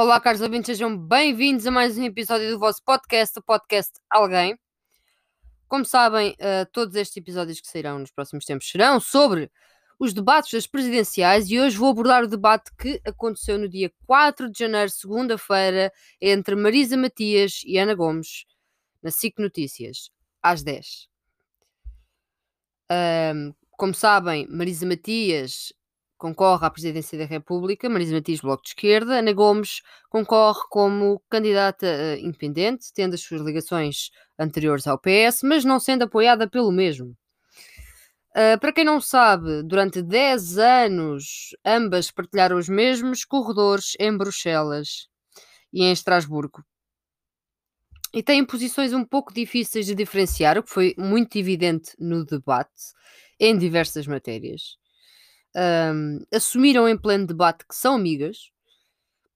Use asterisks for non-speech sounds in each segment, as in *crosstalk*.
Olá, caros ouvintes, sejam bem-vindos a mais um episódio do vosso podcast, o podcast Alguém. Como sabem, uh, todos estes episódios que sairão nos próximos tempos serão sobre os debates das presidenciais e hoje vou abordar o debate que aconteceu no dia 4 de janeiro, segunda-feira, entre Marisa Matias e Ana Gomes, na SIC Notícias, às 10. Um, como sabem, Marisa Matias concorre à presidência da República, Marisa Matias, Bloco de Esquerda. Ana Gomes concorre como candidata uh, independente, tendo as suas ligações anteriores ao PS, mas não sendo apoiada pelo mesmo. Uh, para quem não sabe, durante 10 anos ambas partilharam os mesmos corredores em Bruxelas e em Estrasburgo. E têm posições um pouco difíceis de diferenciar, o que foi muito evidente no debate em diversas matérias um, assumiram em pleno debate que são amigas.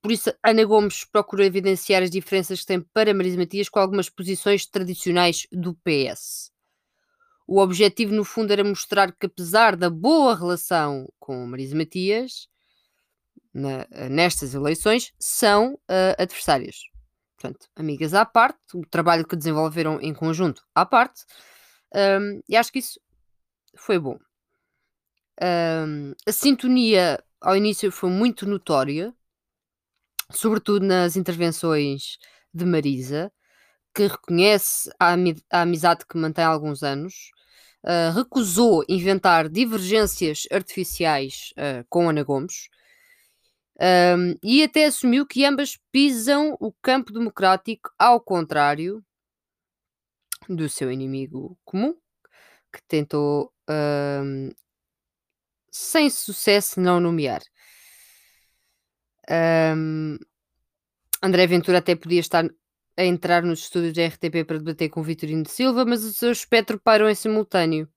Por isso, Ana Gomes procurou evidenciar as diferenças que tem para Marisa Matias com algumas posições tradicionais do PS. O objetivo, no fundo, era mostrar que, apesar da boa relação com Marisa Matias, na, nestas eleições, são uh, adversárias. Portanto, amigas à parte, o trabalho que desenvolveram em conjunto à parte, um, e acho que isso foi bom. Um, a sintonia ao início foi muito notória, sobretudo nas intervenções de Marisa, que reconhece a, a amizade que mantém há alguns anos, uh, recusou inventar divergências artificiais uh, com Ana Gomes. Um, e até assumiu que ambas pisam o campo democrático, ao contrário do seu inimigo comum, que tentou um, sem sucesso não nomear. Um, André Ventura até podia estar a entrar nos estúdios da RTP para debater com Vitorino de Silva, mas o seu espectro parou em simultâneo.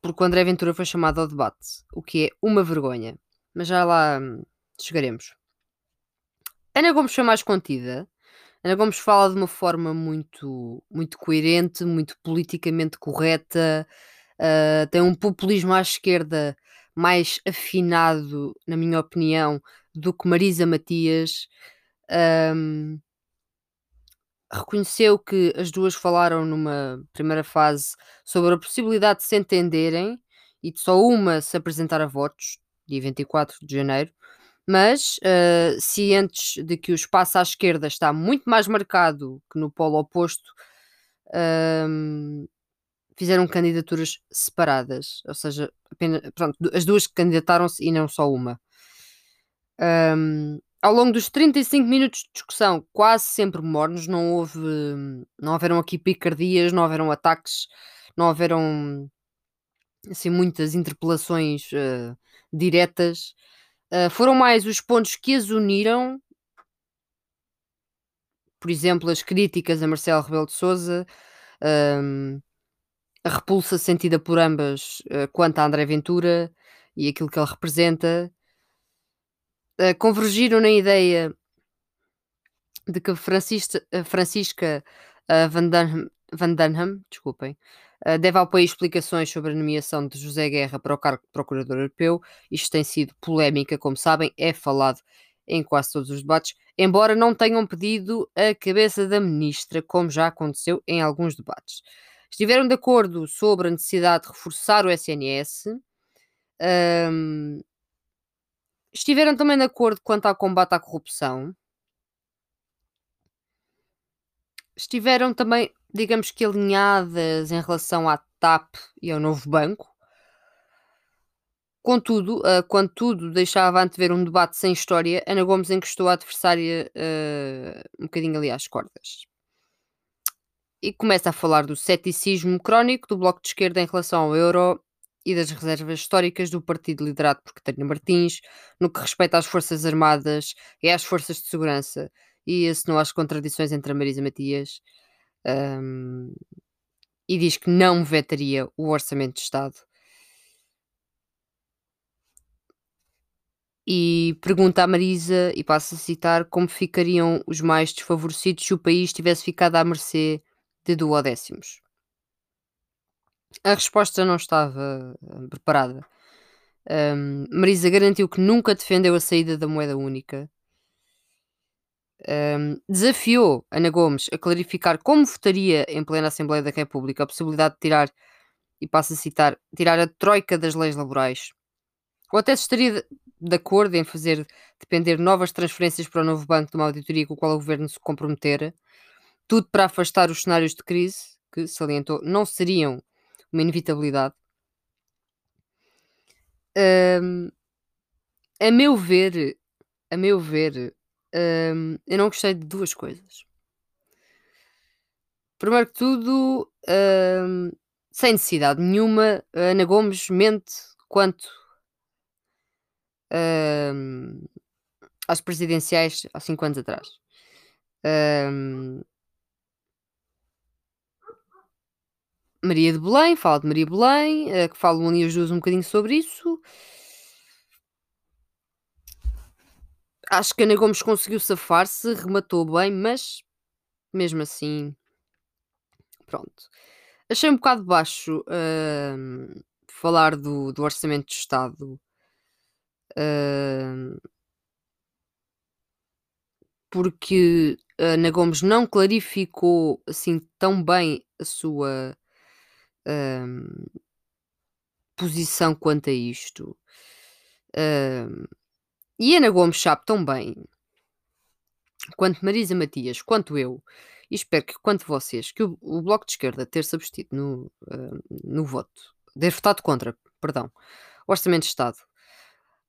Porque o André Ventura foi chamado ao debate, o que é uma vergonha. Mas já lá hum, chegaremos. Ana Gomes foi mais contida. Ana Gomes fala de uma forma muito, muito coerente, muito politicamente correta, uh, tem um populismo à esquerda mais afinado, na minha opinião, do que Marisa Matias. Um, reconheceu que as duas falaram numa primeira fase sobre a possibilidade de se entenderem e de só uma se apresentar a votos, dia 24 de janeiro, mas uh, cientes de que o espaço à esquerda está muito mais marcado que no polo oposto, um, fizeram candidaturas separadas, ou seja, apenas, pronto, as duas candidataram-se e não só uma. Um, ao longo dos 35 minutos de discussão, quase sempre mornos, não houve, não houveram aqui picardias, não houveram ataques, não houveram assim muitas interpelações uh, diretas. Uh, foram mais os pontos que as uniram, por exemplo, as críticas a Marcelo Rebelo de Sousa, um, a repulsa sentida por ambas uh, quanto a André Ventura e aquilo que ele representa, uh, convergiram na ideia de que Francisca, Francisca uh, Van, Dunham, Van Dunham desculpem, uh, deve ao país explicações sobre a nomeação de José Guerra para o cargo de Procurador Europeu. Isto tem sido polémica, como sabem, é falado em quase todos os debates, embora não tenham pedido a cabeça da ministra, como já aconteceu em alguns debates. Estiveram de acordo sobre a necessidade de reforçar o SNS. Um, estiveram também de acordo quanto ao combate à corrupção. Estiveram também, digamos que, alinhadas em relação à TAP e ao novo banco. Contudo, uh, quando tudo deixava antever um debate sem história, Ana Gomes encostou a adversária uh, um bocadinho ali às cordas e começa a falar do ceticismo crónico do Bloco de Esquerda em relação ao euro e das reservas históricas do partido liderado por Catarina Martins, no que respeita às Forças Armadas e às Forças de Segurança, e assinou às contradições entre a Marisa Matias, um, e diz que não vetaria o Orçamento de Estado. E pergunta à Marisa, e passo a citar, como ficariam os mais desfavorecidos se o país tivesse ficado à mercê de duodécimos. A resposta não estava eh, preparada. Um, Marisa garantiu que nunca defendeu a saída da moeda única. Um, desafiou Ana Gomes a clarificar como votaria em plena Assembleia da República a possibilidade de tirar, e passo a citar, tirar a troika das leis laborais. Ou até se estaria de, acordo em fazer depender novas transferências para o novo banco de uma auditoria com a qual o governo se comprometera, tudo para afastar os cenários de crise, que salientou não seriam uma inevitabilidade. Um, a meu ver, a meu ver, um, eu não gostei de duas coisas. Primeiro que tudo, um, sem necessidade nenhuma, Ana Gomes mente quanto às presidenciais há cinco anos atrás. Maria de Belém, fala de Maria de Belém, uh, que falam ali as duas um bocadinho sobre isso. Acho que Ana Gomes conseguiu safar-se, rematou bem, mas mesmo assim, pronto. Achei um bocado baixo uh, falar do, do orçamento de Estado. Uh, porque Ana Gomes não clarificou assim tão bem a sua posição quanto a isto. E Ana Gomes sabe tão bem, quanto Marisa Matias, quanto eu, e espero que quanto vocês, que o, o Bloco de Esquerda ter-se abstido no, uh, no voto, ter votado contra, perdão, o Orçamento de Estado.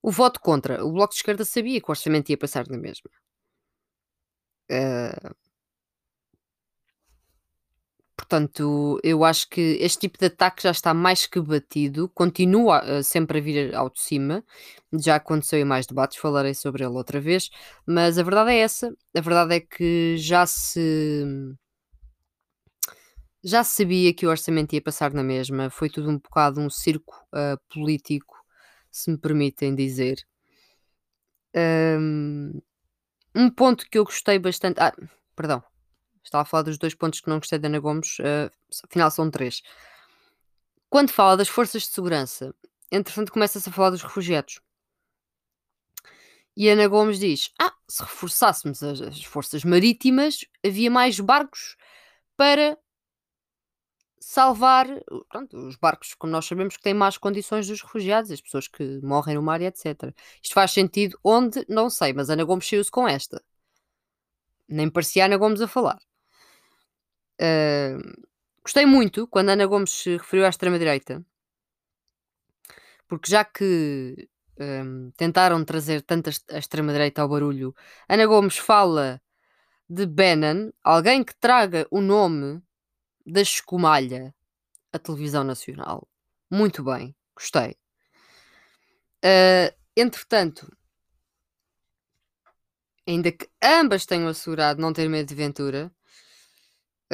O voto contra, o Bloco de Esquerda sabia que o orçamento ia passar na mesma. Uh, Portanto, eu acho que este tipo de ataque já está mais que batido, continua uh, sempre a vir ao de cima, já aconteceu em mais debates, falarei sobre ele outra vez, mas a verdade é essa, a verdade é que já se já sabia que o orçamento ia passar na mesma, foi tudo um bocado um circo uh, político, se me permitem dizer. Um, ponto que eu gostei bastante. Ah, perdão, Estava a falar dos dois pontos que não gostei da Ana Gomes, uh, afinal são três. Quando fala das forças de segurança, entretanto começa-se a falar dos refugiados. E Ana Gomes diz: Ah, se reforçássemos as, as forças marítimas, havia mais barcos para salvar pronto, os barcos, como nós sabemos, que têm más condições dos refugiados, as pessoas que morrem no mar etc. Isto faz sentido onde? Não sei, mas Ana Gomes saiu-se com esta. Nem parecia Ana Gomes a falar. Uh, gostei muito quando Ana Gomes se referiu à extrema-direita, porque já que um, tentaram trazer tanta a extrema-direita ao barulho, Ana Gomes fala de Bannon, alguém que traga o nome da escumalha à televisão nacional. Muito bem, gostei. Uh, entretanto, ainda que ambas tenham assegurado não ter medo de Ventura,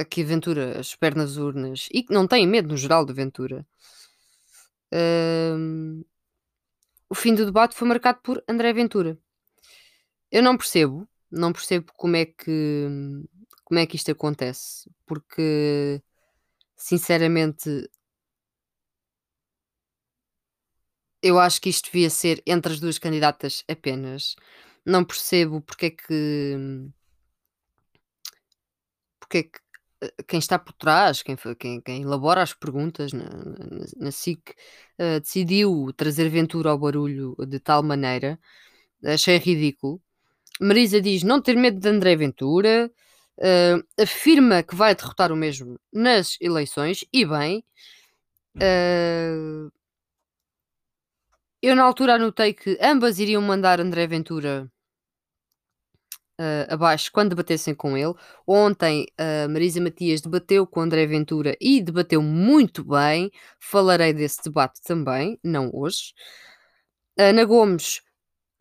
que a Ventura espera nas urnas e que não têm medo no geral de Ventura. Um, o fim do debate foi marcado por André Ventura. Eu não percebo, não percebo como é que como é que isto acontece, porque sinceramente eu acho que isto devia ser entre as duas candidatas apenas. Não percebo porque é que porque é que quem está por trás, quem, quem, quem elabora as perguntas na, na, na SIC, uh, decidiu trazer Ventura ao barulho de tal maneira, achei ridículo. Marisa diz não ter medo de André Ventura, uh, afirma que vai derrotar o mesmo nas eleições, e bem. Uh, eu na altura anotei que ambas iriam mandar André Ventura uh, abaixo quando debatessem com ele. Ontem a uh, Marisa Matias debateu com André Ventura e debateu muito bem. Falarei desse debate também, não hoje. Ana Gomes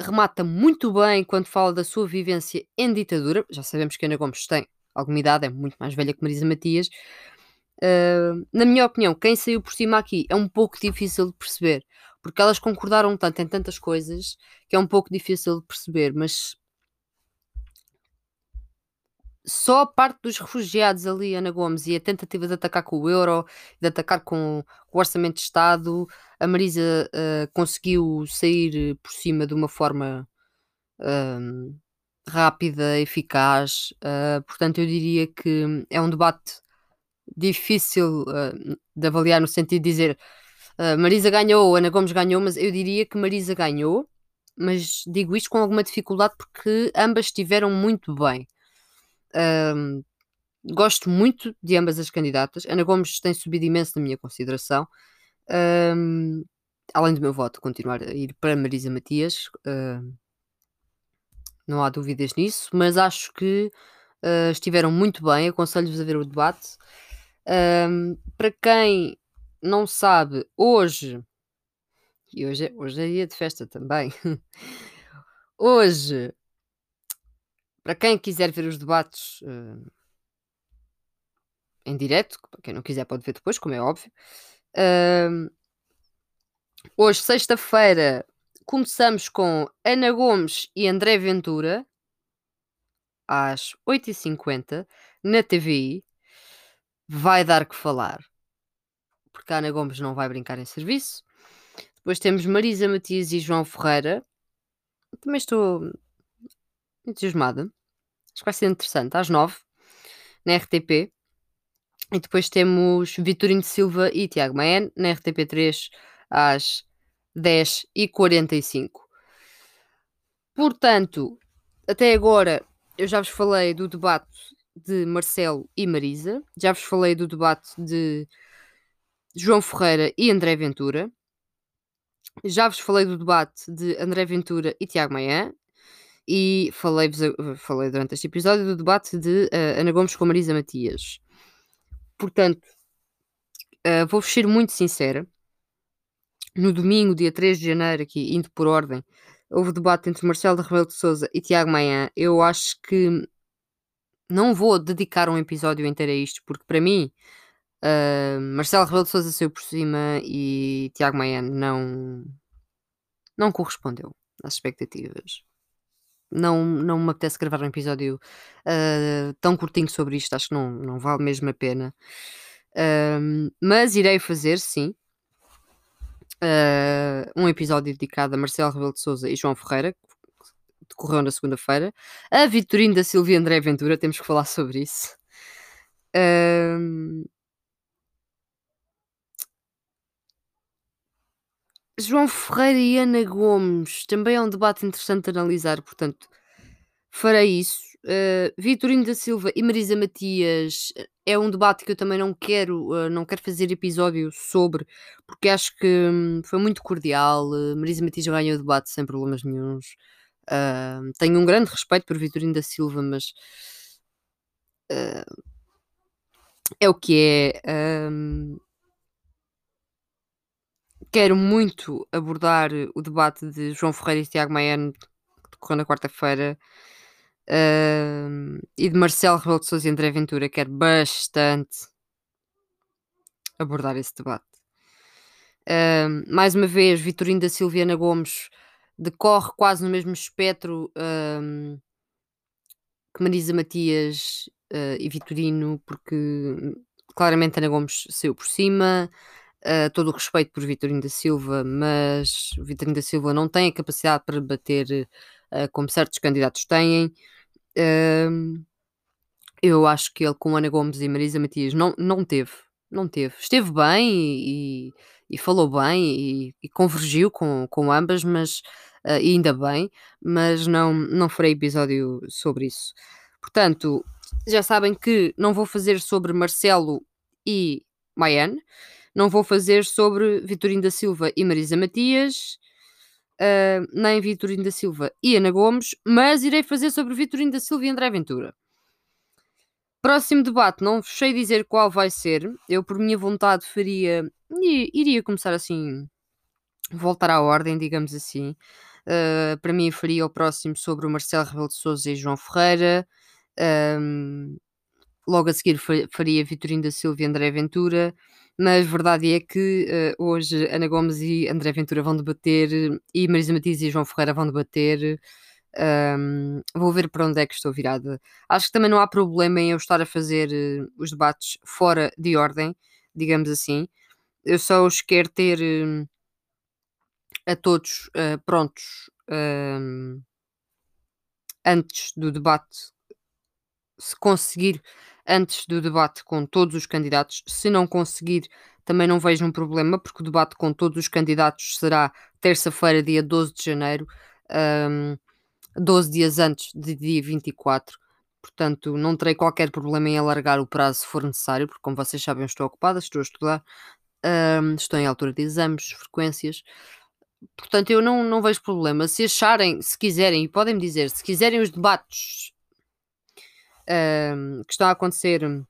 remata muito bem quando fala da sua vivência em ditadura. Já sabemos que Ana Gomes tem alguma idade, é muito mais velha que Marisa Matias. Uh, na minha opinião, quem saiu por cima aqui é um pouco difícil de perceber, porque elas concordaram tanto em tantas coisas que é um pouco difícil de perceber, mas só a parte dos refugiados ali, Ana Gomes, e a tentativa de atacar com o euro, de atacar com, com o orçamento de Estado, a Marisa uh, conseguiu sair por cima de uma forma uh, rápida, eficaz. Uh, portanto, eu diria que é um debate difícil de avaliar no sentido de dizer Marisa ganhou, Ana Gomes ganhou, mas eu diria que Marisa ganhou, mas digo isto com alguma dificuldade porque ambas estiveram muito bem. Um, gosto muito de ambas as candidatas. Ana Gomes tem subido imenso na minha consideração. Um, além do meu voto continuar a ir para Marisa Matias, uh, não há dúvidas nisso, mas acho que uh, estiveram muito bem. Aconselho-vos a ver o debate. Um, para quem não sabe, hoje, e hoje, é, hoje é dia de festa também, *laughs* hoje para quem quiser ver os debates uh, em direto, quem não quiser pode ver depois, como é óbvio. Uh, hoje, sexta-feira, começamos com Ana Gomes e André Ventura, às 8h50, na TVI. Vai dar que falar, porque a Ana Gomes não vai brincar em serviço. Depois temos Marisa Matias e João Ferreira. Também estou entusiasmada. Acho que vai ser interessante. Às nove, na RTP. E depois temos Vitorino Silva e Tiago Maen, na RTP3, às 10h45. Portanto, até agora eu já vos falei do debate de Marcelo e Marisa, já vos falei do debate de João Ferreira e André Ventura, já vos falei do debate de André Ventura e Tiago Maia, e falei, falei durante este episódio do debate de uh, Ana Gomes com Marisa Matias. Portanto, uh, vou ser muito sincera. No domingo, dia 3 de janeiro, aqui indo por ordem, houve debate entre Marcelo de Rebelo de Souza e Tiago Maia. Eu acho que não vou dedicar um episódio inteiro a isto, porque para mim uh, Marcelo Rebelo de Souza saiu por cima e Tiago Maia não, não correspondeu às expectativas não, não me apetece gravar um episódio uh, tão curtinho sobre isto, acho que não, não vale mesmo a pena. Uh, mas irei fazer, sim, uh, um episódio dedicado a Marcelo Rebelo de Souza e João Ferreira, que decorreu na segunda-feira. A Vitorino da Silvia André Ventura, temos que falar sobre isso. João Ferreira e Ana Gomes também é um debate interessante de analisar, portanto, farei isso. Uh, Vitorino da Silva e Marisa Matias eh, é um debate que eu também não quero, uh, não quero fazer episódio sobre, porque acho que hum, foi muito cordial. Uh, Marisa Matias ganhou o debate sem problemas nenhums. tenho um grande respeito por Vitorino da Silva, mas é o que é. Um, Quero muito abordar o debate de João Ferreira e Tiago Maia que decorreu na quarta-feira uh, e de Marcelo Rebelo de Sousa e André Ventura. Quero bastante abordar esse debate. Uh, mais uma vez, Vitorino da Silviana Gomes decorre quase no mesmo espectro uh, que Marisa Matias uh, e Vitorino, porque claramente Ana Gomes saiu por cima. Uh, todo o respeito por Vitorino da Silva, mas Vitorino da Silva não tem a capacidade para bater uh, como certos candidatos têm. Uh, eu acho que ele com Ana Gomes e Marisa Matias não, não teve, não teve. Esteve bem e, e, falou bem e, e, convergiu com, com ambas, mas uh, ainda bem, mas não, não farei episódio sobre isso. Portanto, já sabem que não vou fazer sobre Marcelo e Maiane. Não vou fazer sobre Vitorino da Silva e Marisa Matias, uh, nem Vitorino da Silva e Ana Gomes, mas irei fazer sobre Vitorino da Silva e André Ventura. Próximo debate, não sei dizer qual vai ser. Eu, por minha vontade, faria. Iria começar assim. Voltar à ordem, digamos assim. Uh, para mim, faria o próximo sobre o Marcelo Rebelo de Souza e João Ferreira. Um, logo a seguir, faria Vitorino da Silva e André Ventura mas verdade é que uh, hoje Ana Gomes e André Ventura vão debater e Marisa Matias e João Ferreira vão debater Um, vou ver para onde é que estou virada. Acho que também não há problema em eu estar a fazer uh, os debates fora de ordem, digamos assim. Eu só os quero ter uh, a todos prontos antes do debate. Se conseguir antes do debate com todos os candidatos, se não conseguir, também não vejo um problema, porque o debate com todos os candidatos será terça-feira, dia 12 de janeiro. Um, 12 dias antes de dia 24. Portanto, não terei qualquer problema em alargar o prazo se for necessário, porque, como vocês sabem, estou ocupada, estou a estudar, um, estou em altura de exames, frequências. Portanto, eu não, não vejo problema. Se acharem, se quiserem, e podem me dizer, se quiserem os debates que estão a acontecer uh,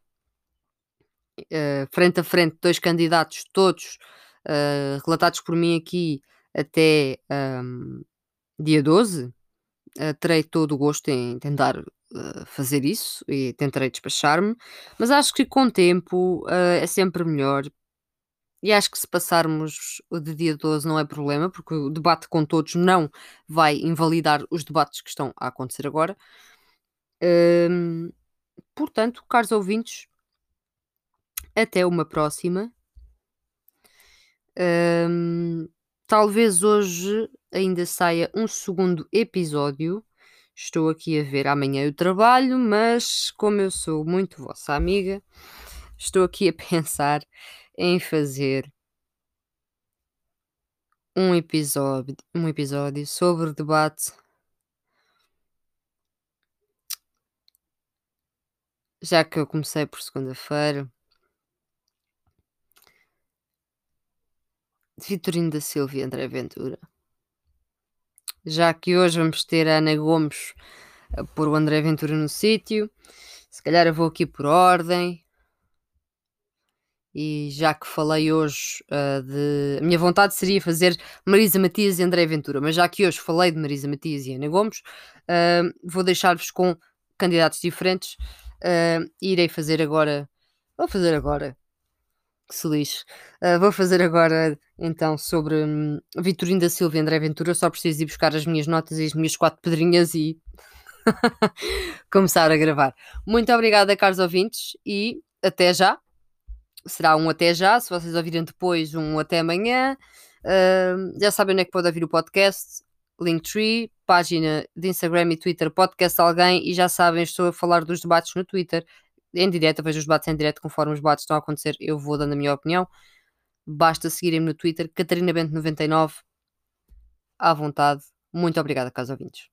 frente a frente, dois candidatos, todos uh, relatados por mim aqui até um, dia 12, Uh, terei todo o gosto em tentar fazer isso e tentarei despachar-me, mas acho que com o tempo é sempre melhor. E acho que se passarmos de dia 12 não é problema, porque o debate com todos não vai invalidar os debates que estão a acontecer agora. Portanto, caros ouvintes, até uma próxima. Talvez hoje ainda saia um segundo episódio. Estou aqui a ver amanhã o trabalho, mas como eu sou muito vossa amiga, estou aqui a *laughs* pensar em fazer um episódio, um episódio sobre debate. Já que eu comecei por segunda-feira, Vitorino da Silva e André Ventura já que hoje vamos ter a Ana Gomes a pôr o André Ventura no sítio. Se calhar eu vou aqui por ordem. E já que falei hoje uh, de. A minha vontade seria fazer Marisa Matias e André Ventura, mas já que hoje falei de Marisa Matias e Ana Gomes, uh, vou deixar-vos com candidatos diferentes uh, irei fazer agora. Vou fazer agora que se lixe. Uh, vou fazer agora então sobre um, Vitorino da Silva e André Ventura. Só preciso ir buscar as minhas notas e as minhas quatro pedrinhas e *laughs* começar a gravar. Muito obrigada, caros ouvintes, e até já. Será um até já. Se vocês ouvirem depois, um até amanhã. Uh, já sabem onde é que pode ouvir o podcast. Linktree, página de Instagram e Twitter, podcast alguém, e já sabem, estou a falar dos debates no Twitter em direto, vejo os debates em direto conforme os debates estão a acontecer, eu vou dando a minha opinião. Basta seguirem-me no Twitter, Catarina Bento99, à vontade. Muito obrigada, caros ouvintes.